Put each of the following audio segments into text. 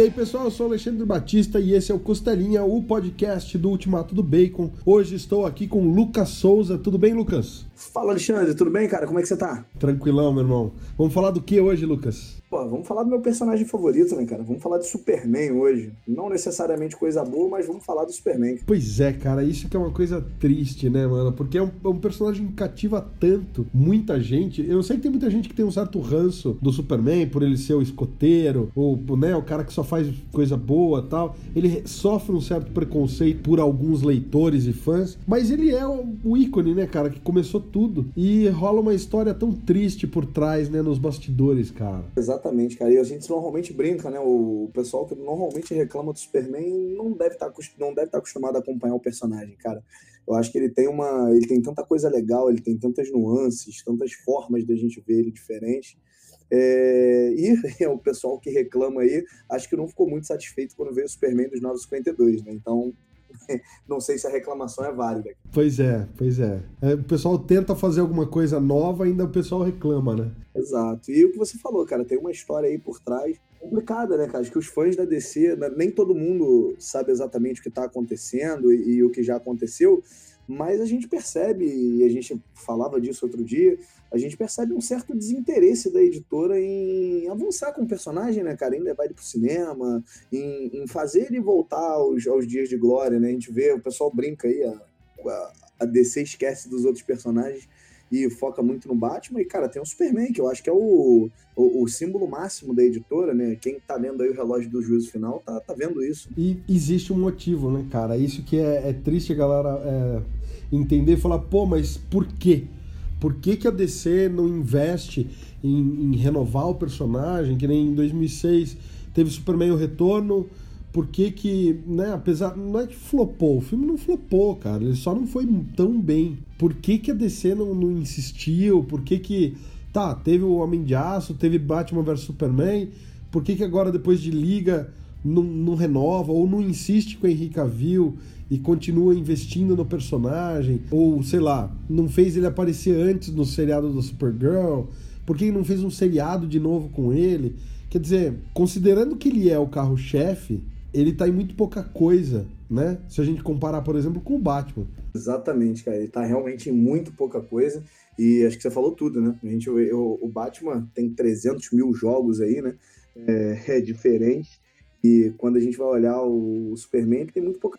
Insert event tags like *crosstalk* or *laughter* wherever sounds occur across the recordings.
E aí, pessoal, eu sou Alexandre Batista e esse é o Costelinha, o podcast do Ultimato do Bacon. Hoje estou aqui com Lucas Souza. Tudo bem, Lucas? Fala, Alexandre. Tudo bem, cara? Como é que você tá? Tranquilão, meu irmão. Vamos falar do que hoje, Lucas? Pô, vamos falar do meu personagem favorito, né, cara? Vamos falar de Superman hoje. Não necessariamente coisa boa, mas vamos falar do Superman. Pois é, cara, isso que é uma coisa triste, né, mano? Porque é um, é um, personagem que cativa tanto muita gente. Eu sei que tem muita gente que tem um certo ranço do Superman por ele ser o escoteiro, ou, né, o cara que só faz coisa boa tal. Ele sofre um certo preconceito por alguns leitores e fãs, mas ele é o, o ícone, né, cara, que começou tudo. E rola uma história tão triste por trás, né, nos bastidores, cara. Exatamente Exatamente, cara. E a gente normalmente brinca, né? O pessoal que normalmente reclama do Superman não deve tá estar tá acostumado a acompanhar o personagem, cara. Eu acho que ele tem uma, ele tem tanta coisa legal, ele tem tantas nuances, tantas formas da gente ver ele diferente. É, e *laughs* o pessoal que reclama aí, acho que não ficou muito satisfeito quando veio o Superman dos 952, né? Então, *laughs* não sei se a reclamação é válida. Pois é, pois é. é. O pessoal tenta fazer alguma coisa nova, ainda o pessoal reclama, né? Exato. E o que você falou, cara, tem uma história aí por trás complicada, né, cara? Acho que os fãs da DC, né, nem todo mundo sabe exatamente o que está acontecendo e, e o que já aconteceu, mas a gente percebe, e a gente falava disso outro dia, a gente percebe um certo desinteresse da editora em avançar com o personagem, né, cara? Em levar ele pro cinema, em, em fazer ele voltar aos, aos dias de glória, né? A gente vê, o pessoal brinca aí, a, a, a DC esquece dos outros personagens e foca muito no Batman. E, cara, tem o Superman, que eu acho que é o, o, o, símbolo máximo da editora, né? Quem tá vendo aí o relógio do juízo final tá, tá vendo isso. E existe um motivo, né, cara? Isso que é, é triste galera é, entender e falar, pô, mas por quê? Por que, que a DC não investe em, em renovar o personagem? Que nem em 2006 teve Superman o Retorno. Por que que, né, apesar... Não é que flopou, o filme não flopou, cara. Ele só não foi tão bem. Por que que a DC não, não insistiu? Por que que... Tá, teve o Homem de Aço, teve Batman vs Superman. Por que que agora, depois de Liga, não, não renova ou não insiste com o Henry Cavill e continua investindo no personagem, ou sei lá, não fez ele aparecer antes no seriado do Supergirl, por que não fez um seriado de novo com ele? Quer dizer, considerando que ele é o carro-chefe, ele tá em muito pouca coisa, né? Se a gente comparar, por exemplo, com o Batman. Exatamente, cara. Ele tá realmente em muito pouca coisa. E acho que você falou tudo, né? A gente, o, o Batman tem 300 mil jogos aí, né? É, *laughs* é diferente. E quando a gente vai olhar o Superman, ele tem muito pouca.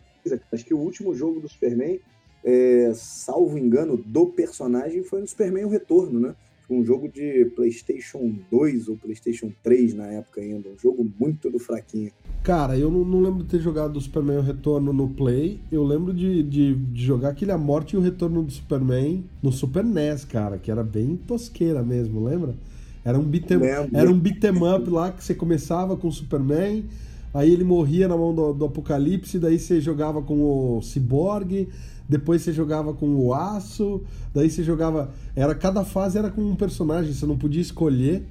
Acho que o último jogo do Superman, é, salvo engano, do personagem foi no Superman O Retorno, né? Um jogo de PlayStation 2 ou PlayStation 3 na época ainda. Um jogo muito do fraquinho. Cara, eu não, não lembro de ter jogado o Superman O Retorno no Play. Eu lembro de, de, de, jogar aquele A Morte e o Retorno do Superman no Super NES, cara, que era bem tosqueira mesmo, lembra? Era um beat'em um beat up lá que você começava com o Superman aí ele morria na mão do, do Apocalipse, daí você jogava com o Cyborg, depois você jogava com o Aço, daí você jogava. Era cada fase era com um personagem, você não podia escolher.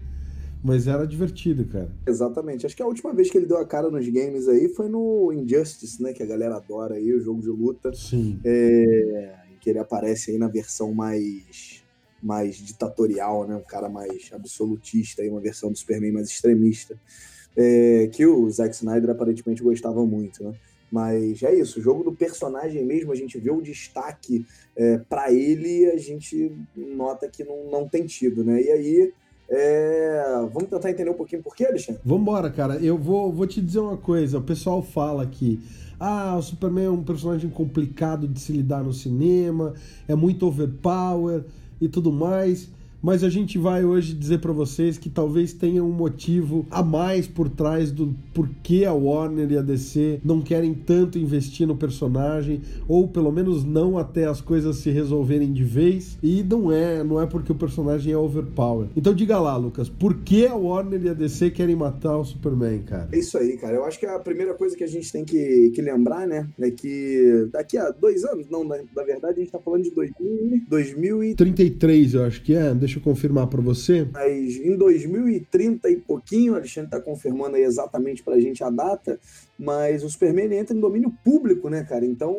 Mas era divertido, cara. Exatamente. Acho que a última vez que ele deu a cara nos games aí foi no Injustice, né? Que a galera adora aí, o jogo de luta. Sim. É... Que ele aparece aí na versão mais mais ditatorial, né? Um cara mais absolutista aí, uma versão do Superman mais extremista é, que o Zack Snyder aparentemente gostava muito, né? Mas é isso, o jogo do personagem mesmo, a gente vê o destaque é, para ele, a gente nota que não, não tem tido, né? E aí, é... vamos tentar entender um pouquinho por quê, Alexandre? Vambora, cara. Eu vou, vou te dizer uma coisa. O pessoal fala que ah, o Superman é um personagem complicado de se lidar no cinema, é muito overpower e tudo mais mas a gente vai hoje dizer para vocês que talvez tenha um motivo a mais por trás do porquê a Warner e a DC não querem tanto investir no personagem, ou pelo menos não até as coisas se resolverem de vez. E não é, não é porque o personagem é overpower. Então diga lá, Lucas, por que a Warner e a DC querem matar o Superman, cara? É isso aí, cara. Eu acho que a primeira coisa que a gente tem que, que lembrar, né, é que daqui a dois anos, não, na, na verdade a gente tá falando de 2000, 2033, eu acho que é. Deixa Deixa eu confirmar para você. Mas em 2030 e pouquinho, o Alexandre está confirmando aí exatamente para a gente a data, mas o Superman entra em domínio público, né, cara? Então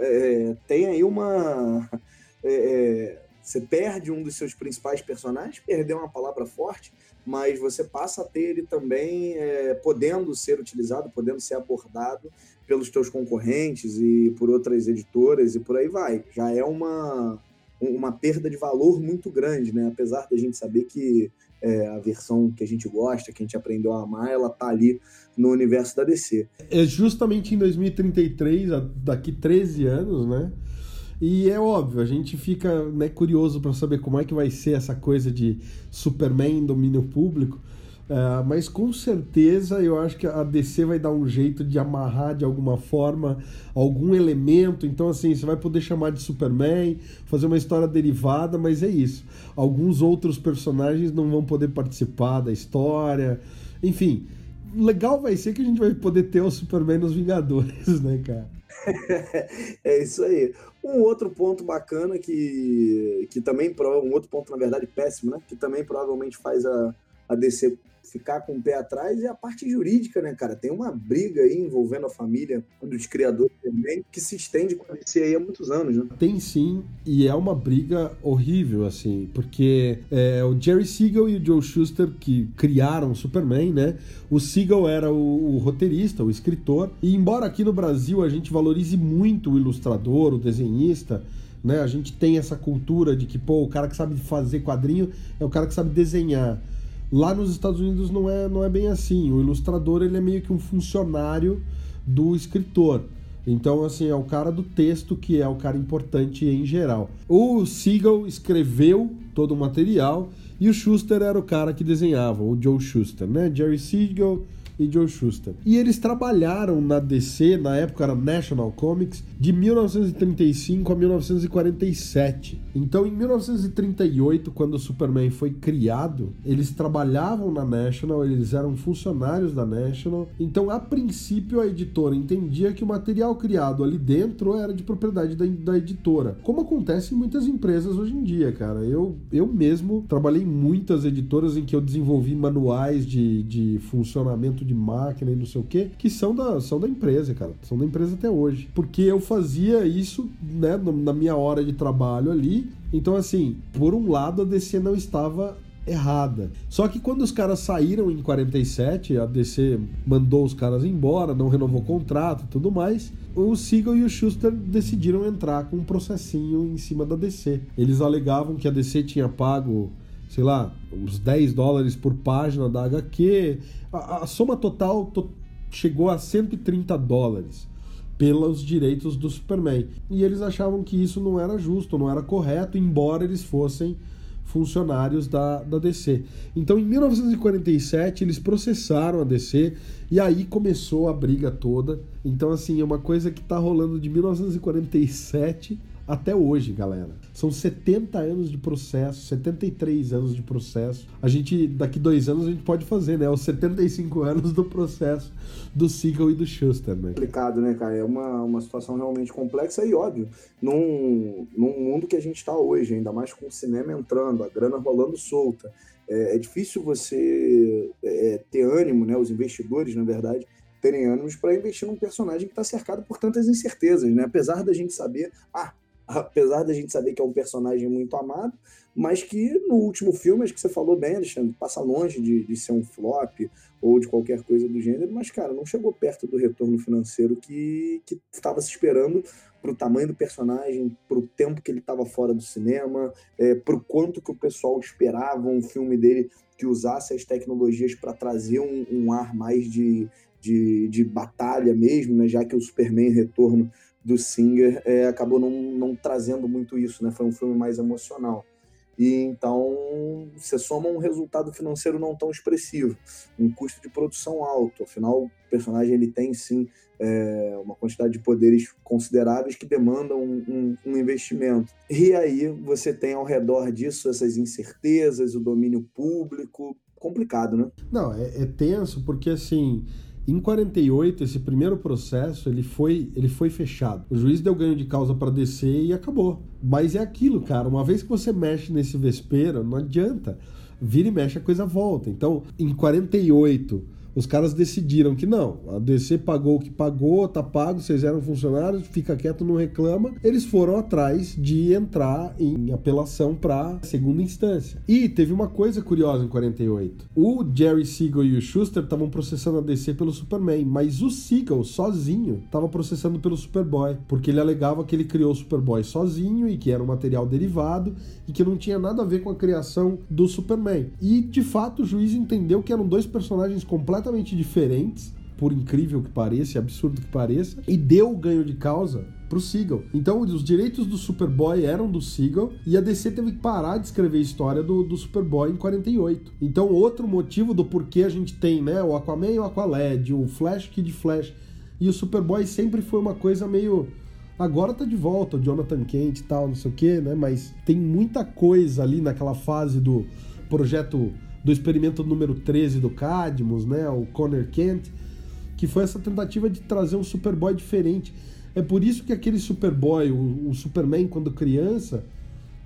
é, tem aí uma. *laughs* É, é Você perde um dos seus principais personagens, perdeu uma palavra forte, mas você passa a ter ele também é, podendo ser utilizado, podendo ser abordado pelos teus concorrentes e por outras editoras e por aí vai. Já é uma, uma perda de valor muito grande, né? Apesar da gente saber que é, a versão que a gente gosta, que a gente aprendeu a amar, ela tá ali no universo da DC. É justamente em 2033, daqui 13 anos, né? E é óbvio, a gente fica né, curioso para saber como é que vai ser essa coisa de Superman domínio público. Uh, mas com certeza eu acho que a DC vai dar um jeito de amarrar de alguma forma algum elemento. Então, assim, você vai poder chamar de Superman, fazer uma história derivada, mas é isso. Alguns outros personagens não vão poder participar da história. Enfim, legal vai ser que a gente vai poder ter o Superman nos Vingadores, né, cara? *laughs* é isso aí. Um outro ponto bacana que, que também, um outro ponto, na verdade, péssimo, né? Que também provavelmente faz a, a DC ficar com o pé atrás é a parte jurídica, né, cara? Tem uma briga aí envolvendo a família dos criadores também, que se estende com a DC aí há muitos anos, né? Tem sim, e é uma briga horrível, assim, porque é, o Jerry Siegel e o Joe Schuster, que criaram o Superman, né? O Siegel era o, o roteirista, o escritor, e embora aqui no Brasil a gente valorize muito o ilustrador, o desenhista, né? A gente tem essa cultura de que, pô, o cara que sabe fazer quadrinho é o cara que sabe desenhar. Lá nos Estados Unidos não é, não é bem assim. O ilustrador ele é meio que um funcionário do escritor. Então, assim, é o cara do texto que é o cara importante em geral. O Siegel escreveu todo o material e o Schuster era o cara que desenhava, o Joe Schuster, né? Jerry Siegel e Joe Schuster. E eles trabalharam na DC, na época era National Comics, de 1935 a 1947. Então, em 1938, quando o Superman foi criado, eles trabalhavam na National, eles eram funcionários da National. Então, a princípio, a editora entendia que o material criado ali dentro era de propriedade da, da editora, como acontece em muitas empresas hoje em dia, cara. Eu, eu mesmo trabalhei em muitas editoras em que eu desenvolvi manuais de, de funcionamento de máquina e não sei o que, que são da, são da empresa, cara. São da empresa até hoje. Porque eu fazia isso, né, na minha hora de trabalho ali. Então, assim, por um lado, a DC não estava errada. Só que quando os caras saíram em 47, a DC mandou os caras embora, não renovou o contrato tudo mais. O Siegel e o Schuster decidiram entrar com um processinho em cima da DC. Eles alegavam que a DC tinha pago sei lá, uns 10 dólares por página da HQ. A, a soma total to, chegou a 130 dólares pelos direitos do Superman. E eles achavam que isso não era justo, não era correto, embora eles fossem funcionários da, da DC. Então, em 1947, eles processaram a DC e aí começou a briga toda. Então, assim, é uma coisa que está rolando de 1947 até hoje, galera. São 70 anos de processo, 73 anos de processo. A gente, daqui dois anos, a gente pode fazer, né? Os 75 anos do processo do Siegel e do Schuster, né? Complicado, né, cara? É uma, uma situação realmente complexa e óbvio. Num, num mundo que a gente está hoje, ainda mais com o cinema entrando, a grana rolando solta. É, é difícil você é, ter ânimo, né? Os investidores, na verdade, terem ânimos para investir num personagem que está cercado por tantas incertezas, né? Apesar da gente saber, ah, apesar da gente saber que é um personagem muito amado, mas que no último filme, acho que você falou bem, Alexandre, passa longe de, de ser um flop ou de qualquer coisa do gênero, mas, cara, não chegou perto do retorno financeiro que estava se esperando para o tamanho do personagem, para o tempo que ele estava fora do cinema, é, o quanto que o pessoal esperava um filme dele que usasse as tecnologias para trazer um, um, ar mais de, de, de batalha mesmo, né? já que o Superman Retorno do Singer é, acabou não, não trazendo muito isso, né? Foi um filme mais emocional. E então você soma um resultado financeiro não tão expressivo, um custo de produção alto. Afinal, o personagem ele tem sim é, uma quantidade de poderes consideráveis que demandam um, um, um, investimento. E aí você tem ao redor disso essas incertezas, o domínio público, complicado, né? Não, é, é tenso porque assim em 48, esse primeiro processo ele foi, ele foi fechado. O juiz deu ganho de causa para descer e acabou. Mas é aquilo, cara. Uma vez que você mexe nesse vespeiro, não adianta. Vira e mexe, a coisa volta. Então, em 48, Os caras decidiram que não. A DC pagou o que pagou, tá pago, vocês eram funcionários, fica quieto, não reclama. Eles foram atrás de entrar em apelação para segunda instância. E teve uma coisa curiosa em 48. O Jerry Siegel e o Schuster estavam processando a DC pelo Superman, mas o Siegel sozinho estava processando pelo Superboy, porque ele alegava que ele criou o Superboy sozinho e que era um material derivado e que não tinha nada a ver com a criação do Superman. E de fato o juiz entendeu que eram dois personagens completamente completamente diferentes, por incrível que pareça, absurdo que pareça, e deu o ganho de causa pro Siegel. Então, os direitos do Superboy eram do Siegel e a DC teve que parar de escrever a história do, do Superboy em 48. Então, outro motivo do porquê a gente tem, né, o Aquaman e o Aqualad, o Flash Kid Flash e o Superboy sempre foi uma coisa meio Agora tá de volta o Jonathan Kent e tal, não sei o que, né? Mas tem muita coisa ali naquela fase do projeto do experimento número 13 do Cadmus, né, o Connor Kent, que foi essa tentativa de trazer um Superboy diferente. É por isso que aquele Superboy, o, o Superman quando criança,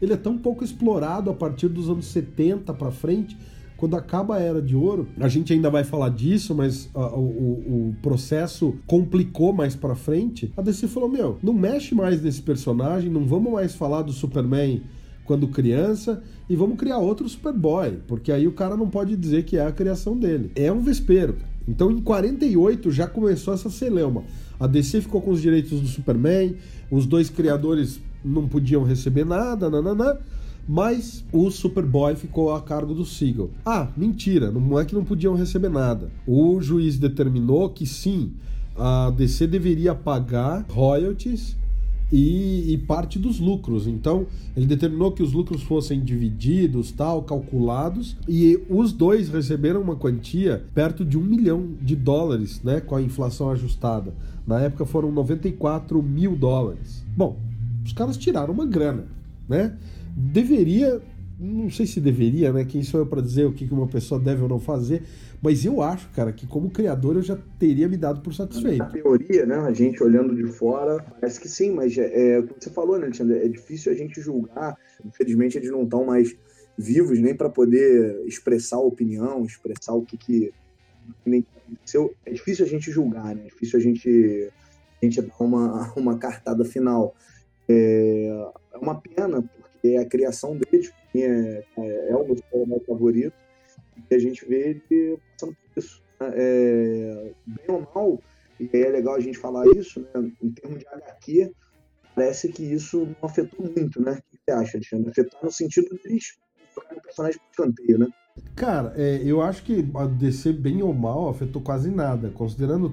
ele é tão pouco explorado a partir dos anos 70 para frente, quando acaba a Era de Ouro, a gente ainda vai falar disso, mas o, o, processo complicou mais para frente. A DC falou: Meu, não mexe mais nesse personagem, não vamos mais falar do Superman quando criança e vamos criar outro Superboy, porque aí o cara não pode dizer que é a criação dele. É um vespeiro. Então em 48 já começou essa celeuma. A DC ficou com os direitos do Superman, os dois criadores não podiam receber nada, nananã, mas o Superboy ficou a cargo do Siegel. Ah, mentira, não é que não podiam receber nada. O juiz determinou que sim, a DC deveria pagar royalties e, e, parte dos lucros. Então, ele determinou que os lucros fossem divididos, tal, calculados, e os dois receberam uma quantia perto de um milhão de dólares, né, com a inflação ajustada. Na época foram 94 mil dólares. Bom, os caras tiraram uma grana, né? Deveria, não sei se deveria, né? Quem sou eu para dizer o que uma pessoa deve ou não fazer, mas eu acho, cara, que como criador eu já teria me dado por satisfeito. Na teoria, né, a gente olhando de fora, parece que sim, mas é, é o que você falou, né, Alexandre? É difícil a gente julgar. Infelizmente, eles não estão mais vivos nem para poder expressar a opinião, expressar o que, que. É difícil a gente julgar, né? É difícil a gente, a gente dar uma, uma cartada final. É, é uma pena, porque é a criação deles é, é, é o meu favorito e a gente vê ele passando por isso. Né? É, bem ou mal, e é legal a gente falar isso, né? em termos de HQ, parece que isso não afetou muito, né? O que você acha, Alexandre? Afetou no sentido de eles trocarem o personagem por canteio, né? Cara, é, eu acho que a DC, bem ou mal, afetou quase nada, considerando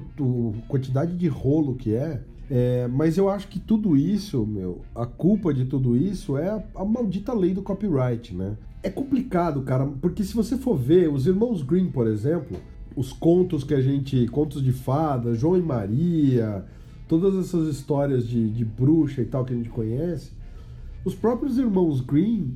a quantidade de rolo que é. É, mas eu acho que tudo isso, meu, a culpa de tudo isso é a, a, maldita lei do copyright, né? É complicado, cara, porque se você for ver, os irmãos Green, por exemplo, os contos que a gente. contos de fada, João e Maria, todas essas histórias de, de bruxa e tal que a gente conhece, os próprios irmãos Green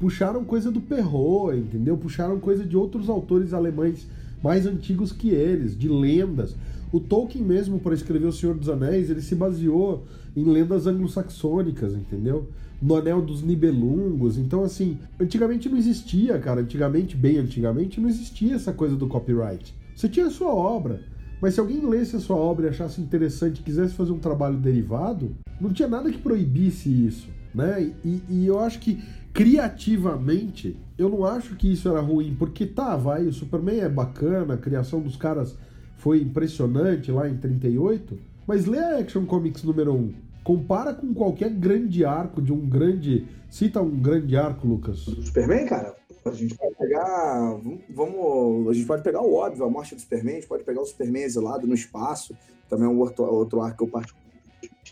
puxaram coisa do Perrault, entendeu? Puxaram coisa de outros autores alemães mais antigos que eles, de lendas. O Tolkien mesmo, para escrever O Senhor dos Anéis, ele se baseou em lendas anglo-saxônicas, entendeu? No Anel dos Nibelungos. Então, assim, antigamente não existia, cara. Antigamente, bem antigamente, não existia essa coisa do copyright. Você tinha a sua obra. Mas se alguém lesse a sua obra e achasse interessante quisesse fazer um trabalho derivado, não tinha nada que proibisse isso, né? E, e, eu acho que criativamente, eu não acho que isso era ruim, porque tá, vai, o Superman é bacana, a criação dos caras foi impressionante lá em 38, mas lê a Action Comics número 1. Compara com qualquer grande arco de um grande. Cita um grande arco, Lucas. Superman, cara? A gente pode pegar. Vamos. A gente pode pegar o óbvio, a morte do Superman, a gente pode pegar o Superman exilado no espaço. Também é um outro, outro arco que eu particularmente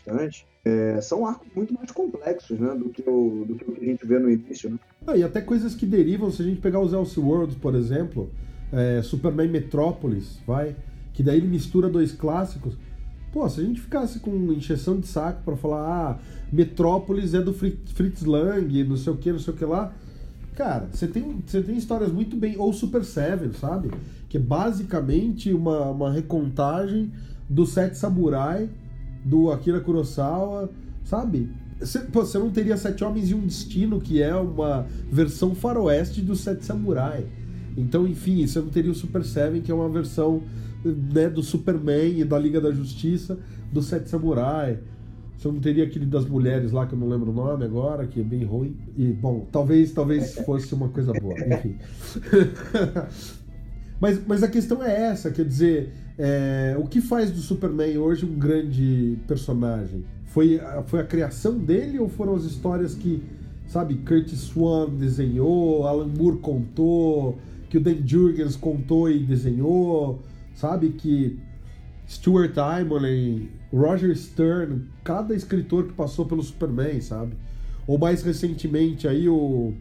bastante. É, são arcos muito mais complexos, né? Do que, o, do que a gente vê no início, né? Ah, e até coisas que derivam, se a gente pegar os Elseworlds, por exemplo, é, Superman Metrópolis, vai que daí ele mistura dois clássicos. Pô, se a gente ficasse com injeção de saco para falar, ah, Metrópolis é do Fritz Lang, não sei o que, não sei o que lá. Cara, você tem, você tem histórias muito bem. Ou Super Seven, sabe? Que é basicamente uma, uma recontagem do Sete Samurai, do Akira Kurosawa, sabe? Você, pô, você não teria Sete Homens e um Destino, que é uma versão faroeste do Sete Samurai. Então, enfim, você não teria o Super Seven, que é uma versão né, do Superman e da Liga da Justiça, do Sete Samurai. Você não teria aquele das mulheres lá, que eu não lembro o nome agora, que é bem ruim. E, bom, talvez, talvez *laughs* fosse uma coisa boa, enfim. *laughs* mas, mas a questão é essa, quer dizer, é, o que faz do Superman hoje um grande personagem? Foi, foi a criação dele ou foram as histórias que, sabe, Curtis Swan desenhou, Alan Moore contou, que o Dan Jurgens contou e desenhou, sabe, que Stuart Immonen, Roger Stern, cada escritor que passou pelo Superman, sabe? Ou mais recentemente aí o,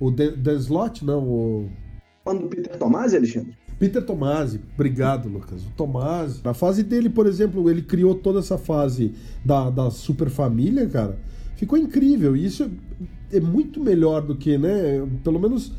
o Dan Slott, não, o... Falando do Peter Tomasi, Alexandre? Peter Tomasi, obrigado, Lucas. O Tomasi, na fase dele, por exemplo, ele criou toda essa fase da, da super família, cara. Ficou incrível. E isso é muito melhor do que, né? Pelo menos,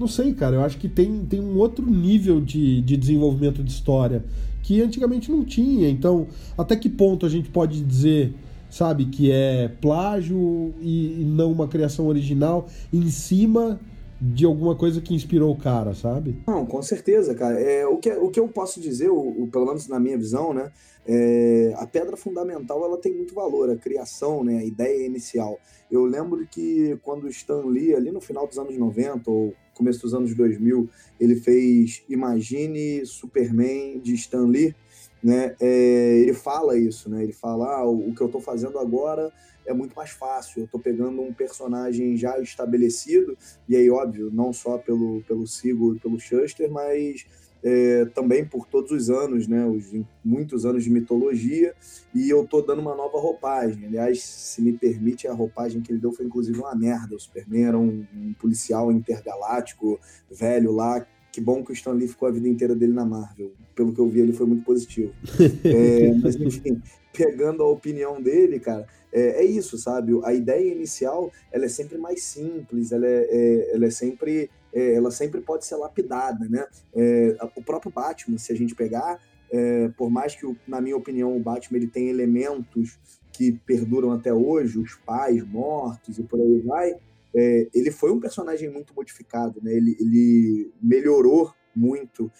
não sei, cara. Eu acho que tem, tem um outro nível de, de desenvolvimento de história que antigamente não tinha. Então, até que ponto a gente pode dizer, sabe, que é plágio e, e não uma criação original em cima de alguma coisa que inspirou o cara, sabe? Não, com certeza, cara. É, o, que, o que eu posso dizer, o, o pelo menos na minha visão, né? É, a pedra fundamental ela tem muito valor, a criação, né, a ideia inicial. Eu lembro que quando o Stan Lee, ali no final dos anos 90 ou começo dos anos 2000, ele fez Imagine Superman de Stan Lee, né? É, ele fala isso, né? Ele fala, ah, o, que eu estou fazendo agora é muito mais fácil. Eu estou pegando um personagem já estabelecido, e aí, óbvio, não só pelo, pelo Sigo e pelo Shuster, mas é, também por todos os anos, né, os muitos anos de mitologia, e eu tô dando uma nova roupagem. Aliás, se me permite, a roupagem que ele deu foi inclusive uma merda. O Superman era um, um policial intergaláctico velho lá. Que bom que o Stan Lee ficou a vida inteira dele na Marvel. Pelo que eu vi, ele foi muito positivo. *laughs* É, mas, enfim, pegando a opinião dele, cara, é, é, isso, sabe? A ideia inicial, ela é sempre mais simples, ela é, é ela é sempre é, ela sempre pode ser lapidada, né? É, o próprio Batman, se a gente pegar, é, por mais que, na minha opinião, o Batman ele tem elementos que perduram até hoje, os pais mortos e por aí vai, é, ele foi um personagem muito modificado, né? Ele, ele melhorou muito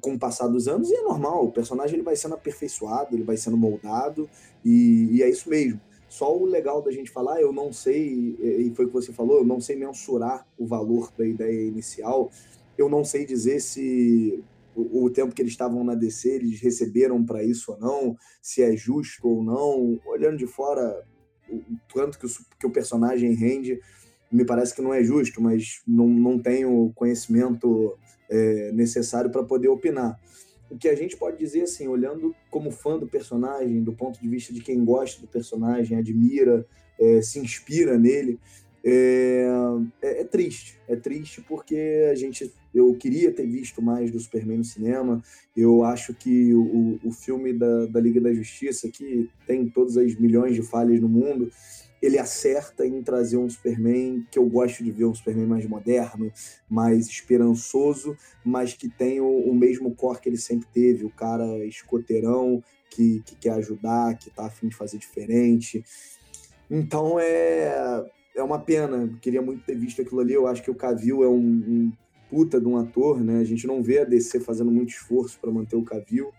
com o passar dos anos e é normal, o personagem ele vai sendo aperfeiçoado, ele vai sendo moldado e, e é isso mesmo. Só o legal da gente falar, eu não sei, e foi o que você falou, eu não sei mensurar o valor da ideia inicial, eu não sei dizer se o, o tempo que eles estavam na DC eles receberam para isso ou não, se é justo ou não. Olhando de fora, o quanto que o, que o personagem rende, me parece que não é justo, mas não, não tenho conhecimento é, necessário para poder opinar. O que a gente pode dizer, assim, olhando como fã do personagem, do ponto de vista de quem gosta do personagem, admira, é, se inspira nele, é, é, é, triste. É triste porque a gente, eu queria ter visto mais do Superman no cinema. Eu acho que o, o filme da, da Liga da Justiça, que tem todas as milhões de falhas no mundo, ele acerta em trazer um Superman que eu gosto de ver, um Superman mais moderno, mais esperançoso, mas que tem o, o mesmo core que ele sempre teve, o cara escoteirão, que, que quer ajudar, que tá afim de fazer diferente. Então é, é uma pena, queria muito ter visto aquilo ali, eu acho que o Cavill é um, um puta de um ator, né? A gente não vê a DC fazendo muito esforço para manter o Cavill,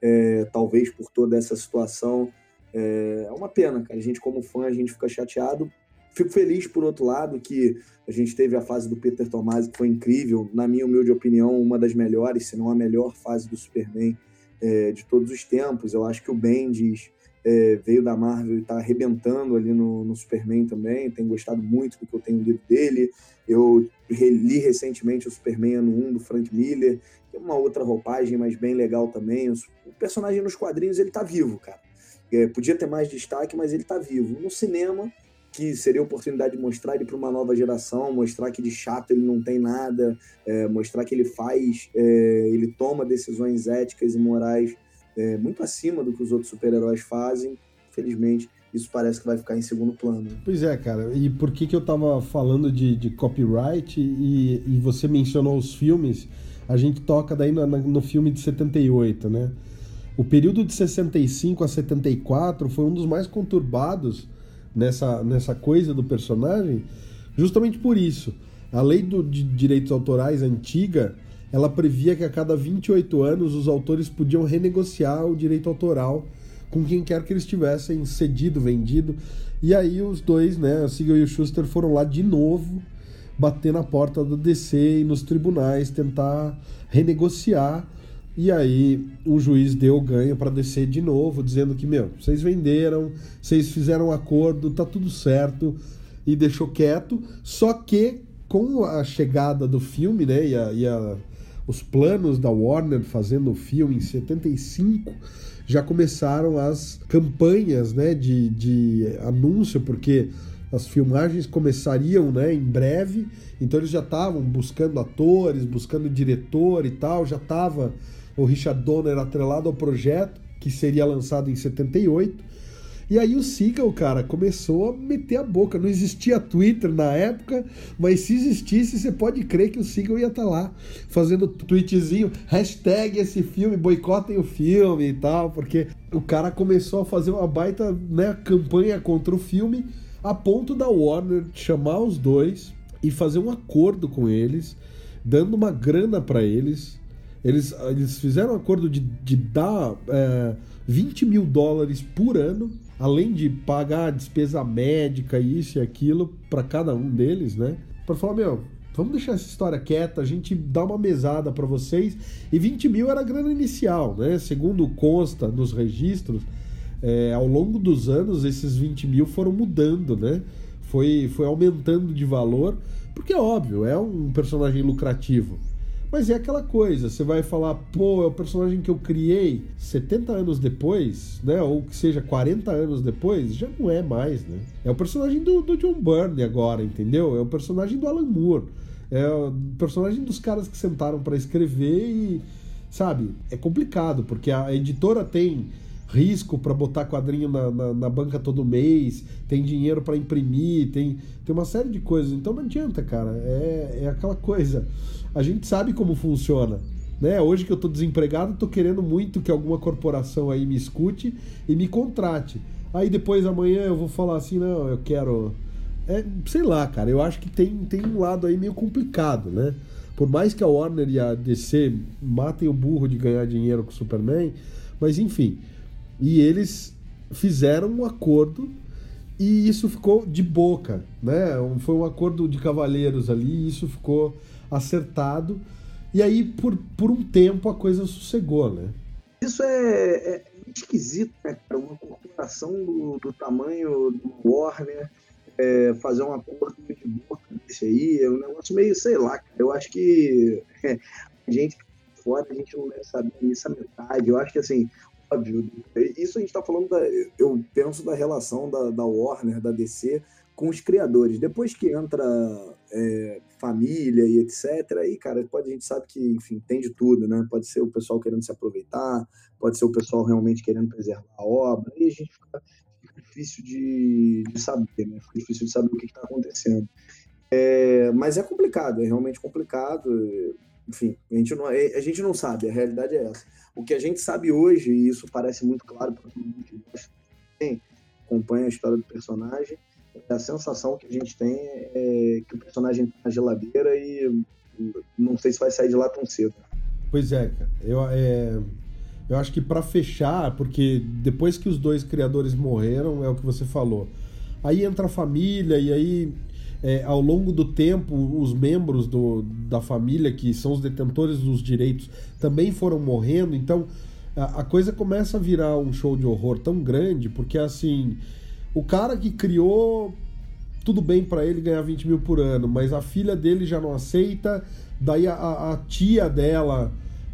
é, talvez por toda essa situação é, é uma pena, cara. A gente, como fã, a gente fica chateado. Fico feliz, por outro lado, que a gente teve a fase do Peter Tomasi, que foi incrível. Na minha humilde opinião, uma das melhores, se não a melhor fase do Superman é, de todos os tempos. Eu acho que o Bendis é, veio da Marvel e está arrebentando ali no, no, Superman também. Tenho gostado muito do que eu tenho lido dele. Eu li recentemente o Superman ano 1 do Frank Miller, é uma outra roupagem, mas bem legal também. O personagem nos quadrinhos, ele tá vivo, cara. É, podia ter mais destaque, mas ele está vivo. No cinema, que seria a oportunidade de mostrar ele para uma nova geração, mostrar que de chato ele não tem nada, é, mostrar que ele faz, é, ele toma decisões éticas e morais é, muito acima do que os outros super-heróis fazem. Felizmente, isso parece que vai ficar em segundo plano. Pois é, cara. E por que, que eu estava falando de, de copyright e, e, você mencionou os filmes? A gente toca daí no, no filme de 78, né? O período de 65 a 74 foi um dos mais conturbados nessa, nessa coisa do personagem, justamente por isso. A lei do, de direitos autorais antiga, ela previa que a cada 28 anos os autores podiam renegociar o direito autoral com quem quer que eles tivessem cedido, vendido. E aí os dois, né, o Siegel e o Schuster foram lá de novo bater na porta do DC e nos tribunais tentar renegociar. E aí o juiz deu ganho para DC de novo, dizendo que, meu, vocês venderam, vocês fizeram um acordo, tá tudo certo, e deixou quieto. Só que com a chegada do filme, né, e, a, e a, os planos da Warner fazendo o filme em 75, já começaram as campanhas né, de, de anúncio, porque as filmagens começariam né, em breve, então eles já estavam buscando atores, buscando diretor e tal, já estava o Richard Donner atrelado ao projeto, que seria lançado em 78. E aí o Seagal, cara, começou a meter a boca. Não existia Twitter na época, mas se existisse, você pode crer que o Seagal ia estar tá lá fazendo tweetzinho, hashtag esse filme, boicotem o filme e tal, porque o cara começou a fazer uma baita né, campanha contra o filme, a ponto da Warner chamar os dois e fazer um acordo com eles, dando uma grana para eles. Eles, eles fizeram um acordo de, de dar é, 20 mil dólares por ano além de pagar a despesa médica, isso e aquilo, para cada um deles, né? Para falar, meu, vamos deixar essa história quieta, a gente dá uma mesada para vocês. E 20 mil era a grana inicial, né? Segundo consta nos registros, é, ao longo dos anos, esses 20 mil foram mudando, né? Foi, foi aumentando de valor, porque é óbvio, é um personagem lucrativo. Mas é aquela coisa, você vai falar, pô, é o personagem que eu criei 70 anos depois, né? Ou que seja 40 anos depois, já não é mais, né? É o personagem do, do John Byrne agora, entendeu? É o personagem do Alan Moore. É o personagem dos caras que sentaram para escrever e, sabe, é complicado, porque a editora tem risco para botar quadrinho na, na, na, banca todo mês, tem dinheiro para imprimir, tem, tem uma série de coisas. Então não adianta, cara. É, é aquela coisa. A gente sabe como funciona. Né? Hoje que eu estou desempregado, estou querendo muito que alguma corporação aí me escute e me contrate. Aí depois amanhã eu vou falar assim, não, eu quero. É, sei lá, cara, eu acho que tem, tem um lado aí meio complicado, né? Por mais que a Warner e a DC matem o burro de ganhar dinheiro com o Superman, mas enfim. E eles fizeram um acordo e isso ficou de boca, né? Foi um acordo de cavalheiros ali, e isso ficou acertado. E aí, por, por um tempo, a coisa sossegou, né? Isso é, é esquisito, né? Uma corporação do, do tamanho do Warner é, fazer um acordo de boca desse aí, é um negócio meio, sei lá, cara. Eu acho que é, *laughs* a gente fora, a gente não deve saber isso a metade. Eu acho que, assim, Isso a gente está falando, da, eu penso da relação da, da Warner, da DC com os criadores. Depois que entra é, família e etc, aí, cara, pode, a gente sabe que, enfim, tem de tudo, né? Pode ser o pessoal querendo se aproveitar, pode ser o pessoal realmente querendo preservar a obra, e a gente fica, fica difícil de, de, saber, né? Fica difícil de saber o que está acontecendo. É, mas é complicado, é realmente complicado. Enfim, a gente, não, a gente não sabe, a realidade é essa. O que a gente sabe hoje, e isso parece muito claro para todo mundo que acompanha a história do personagem, é a sensação que a gente tem é que o personagem está na geladeira e não sei se vai sair de lá tão cedo. Pois é, cara. Eu, é, eu acho que para fechar, porque depois que os dois criadores morreram, é o que você falou. Aí entra a família, e aí é, ao longo do tempo, os membros do, da família, que são os detentores dos direitos, também foram morrendo. Então, a, a coisa começa a virar um show de horror tão grande, porque assim, o cara que criou, tudo bem para ele ganhar 20 mil por ano, mas a filha dele já não aceita, daí a, a tia dela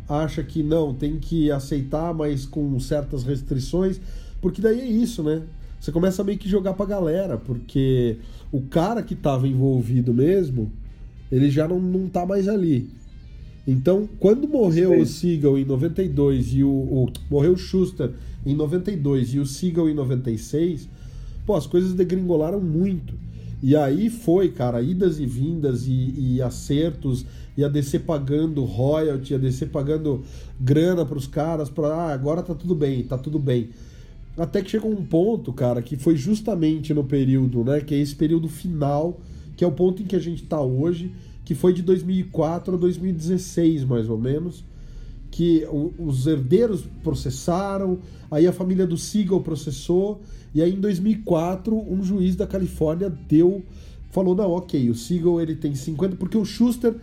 acha que não, tem que aceitar, mas com certas restrições, porque daí é isso, né? Você começa meio que jogar pra galera, porque o cara que estava envolvido mesmo, ele já não, não tá mais ali. Então, quando morreu o Seagal em 92 e o, o, morreu o Schuster em 92 e o Seagal em 96, pô, as coisas degringolaram muito. E aí foi, cara, idas e vindas e, e acertos, e a DC pagando royalty, a DC pagando grana para os caras, para ah, agora tá tudo bem, tá tudo bem. Até que chegou um ponto, cara, que foi justamente no período, né? Que é esse período final, que é o ponto em que a gente está hoje, que foi de 2004 a 2016, mais ou menos, que os herdeiros processaram, aí a família do Siegel processou, e aí em 2004 um juiz da Califórnia deu, falou, não, ok, o Siegel ele tem 50, porque o Schuster,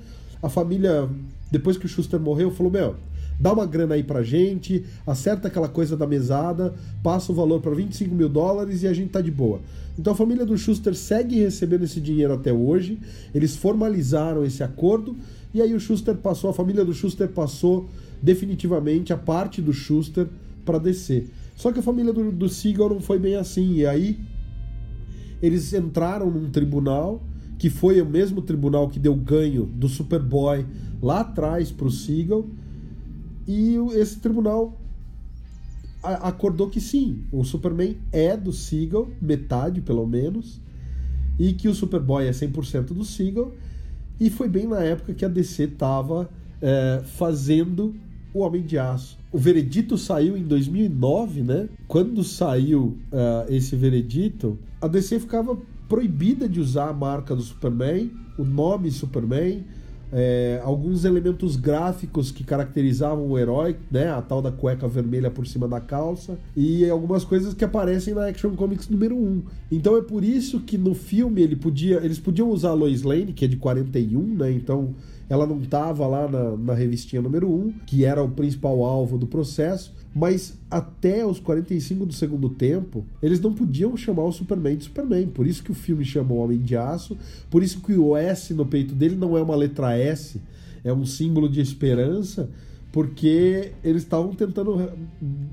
a família, depois que o Schuster morreu, falou, meu, dá uma grana aí pra gente, acerta aquela coisa da mesada, passa o valor para 25 mil dólares e a gente tá de boa. Então a família do Schuster segue recebendo esse dinheiro até hoje, eles formalizaram esse acordo e aí o Schuster passou, a família do Schuster passou definitivamente a parte do Schuster para descer. Só que a família do, do não foi bem assim, e aí eles entraram num tribunal que foi o mesmo tribunal que deu ganho do Superboy lá atrás para o e esse tribunal acordou que sim, o Superman é do Seagal, metade pelo menos, e que o Superboy é 100% do Seagal, e foi bem na época que a DC estava é, fazendo o Homem de Aço. O veredito saiu em 2009, né? Quando saiu uh, esse veredito, a DC ficava proibida de usar a marca do Superman, o nome Superman, é, alguns elementos gráficos que caracterizavam o herói, né? A tal da cueca vermelha por cima da calça, e algumas coisas que aparecem na Action Comics número 1. Então é por isso que no filme ele podia, eles podiam usar a Lois Lane, que é de 41, né? Então ela não estava lá na, na revistinha número 1, que era o principal alvo do processo, mas até os 45 do segundo tempo, eles não podiam chamar o Superman de Superman. Por isso que o filme chama o Homem de Aço, por isso que o S no peito dele não é uma letra S, é um símbolo de esperança, porque eles estavam tentando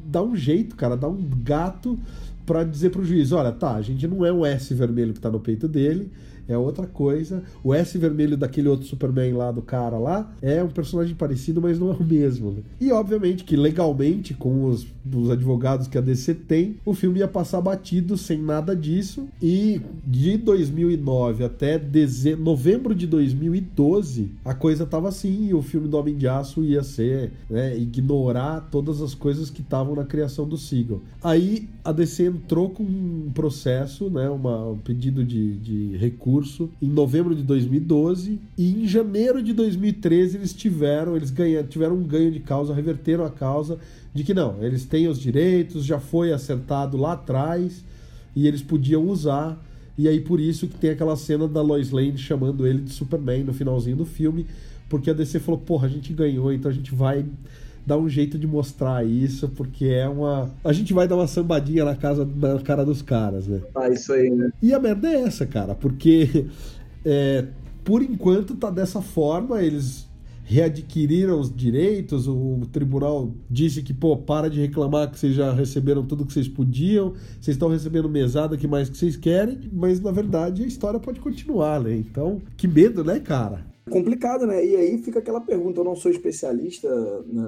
dar um jeito, cara, dar um gato para dizer pro juiz, olha, tá, a gente não é um S vermelho que tá no peito dele, é outra coisa. O S vermelho daquele outro Superman lá do cara lá é um personagem parecido, mas não é o mesmo. Né? E obviamente que legalmente, com os, os advogados que a DC tem, o filme ia passar batido sem nada disso. E de 2009 até deze... novembro de 2012, a coisa tava assim. E o filme do Homem de Aço ia ser né, ignorar todas as coisas que estavam na criação do Seagal. Aí a DC entrou com um processo, né, uma, um pedido de, de recurso concurso em novembro de 2012 e em janeiro de 2013 eles tiveram, eles ganham, tiveram um ganho de causa, reverteram a causa de que não, eles têm os direitos, já foi acertado lá atrás e eles podiam usar. E aí por isso que tem aquela cena da Lois Lane chamando ele de Superman no finalzinho do filme, porque a DC falou, porra, a gente ganhou, então a gente vai dar um jeito de mostrar isso, porque é uma. A gente vai dar uma sambadinha na casa na cara dos caras, né? Ah, isso aí, né? E a merda é essa, cara, porque é, por enquanto tá dessa forma, eles readquiriram os direitos, o tribunal disse que, pô, para de reclamar que vocês já receberam tudo que vocês podiam, vocês estão recebendo mesada, que mais que vocês querem, mas na verdade a história pode continuar, né? Então, que medo, né, cara? Complicado, né? E aí fica aquela pergunta, eu não sou especialista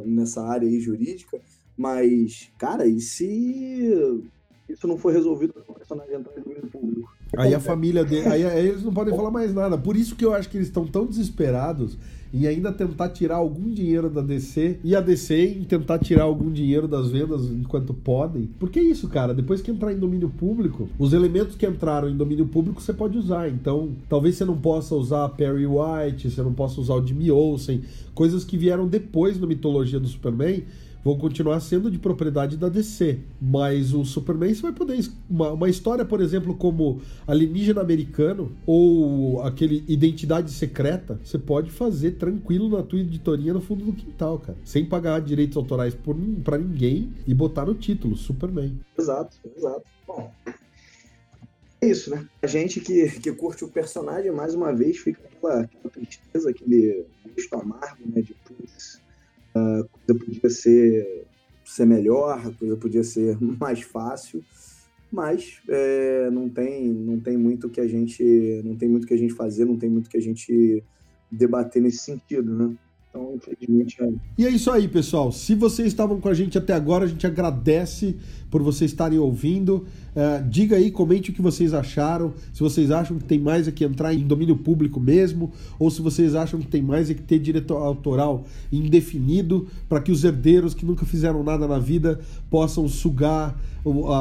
nessa área aí jurídica, mas, cara, e se isso não for resolvido personagem entrar em domínio público? Aí a família dele, aí, aí eles não podem falar mais nada. Por isso que eu acho que eles estão tão desesperados em ainda tentar tirar algum dinheiro da DC e a DC em tentar tirar algum dinheiro das vendas enquanto podem. Porque é isso, cara, depois que entrar em domínio público, os elementos que entraram em domínio público você pode usar. Então, talvez você não possa usar Perry White, você não possa usar o Jimmy Olsen, coisas que vieram depois na mitologia do Superman vão continuar sendo de propriedade da DC. Mas o Superman você vai poder. Uma, uma história, por exemplo, como Alienígena Americano ou aquele Identidade Secreta, você pode fazer tranquilo na tua editoria no fundo do quintal, cara. Sem pagar direitos autorais para ninguém e botar no título Superman. Exato, exato. Bom. É isso, né? A gente que, que curte o personagem, mais uma vez, fica aquela, aquela tristeza, aquele gosto amargo, né? De putz, a coisa podia ser, ser melhor, a coisa podia ser *laughs* mais fácil, mas é, não tem não tem muito que a gente não tem muito que a gente fazer, não tem muito que a gente debater nesse sentido, né? Então, infelizmente. É... E é isso aí, pessoal. Se vocês estavam com a gente até agora, a gente agradece por vocês estarem ouvindo. Uh, diga aí, comente o que vocês acharam. Se vocês acham que tem mais é que entrar em domínio público mesmo, ou se vocês acham que tem mais é que ter direito autoral indefinido para que os herdeiros que nunca fizeram nada na vida possam sugar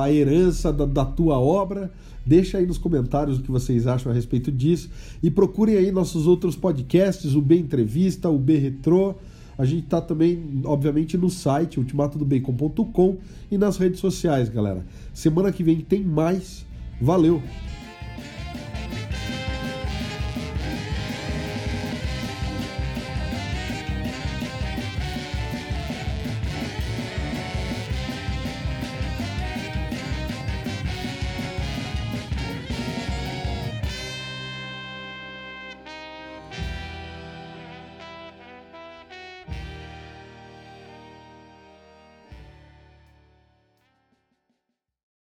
a herança da, da tua obra. Deixa aí nos comentários o que vocês acham a respeito disso. E procurem aí nossos outros podcasts, o B Entrevista, o B Retro. A gente está também, obviamente, no site ultimatodobacon.com e nas redes sociais, galera. Semana que vem tem mais. Valeu!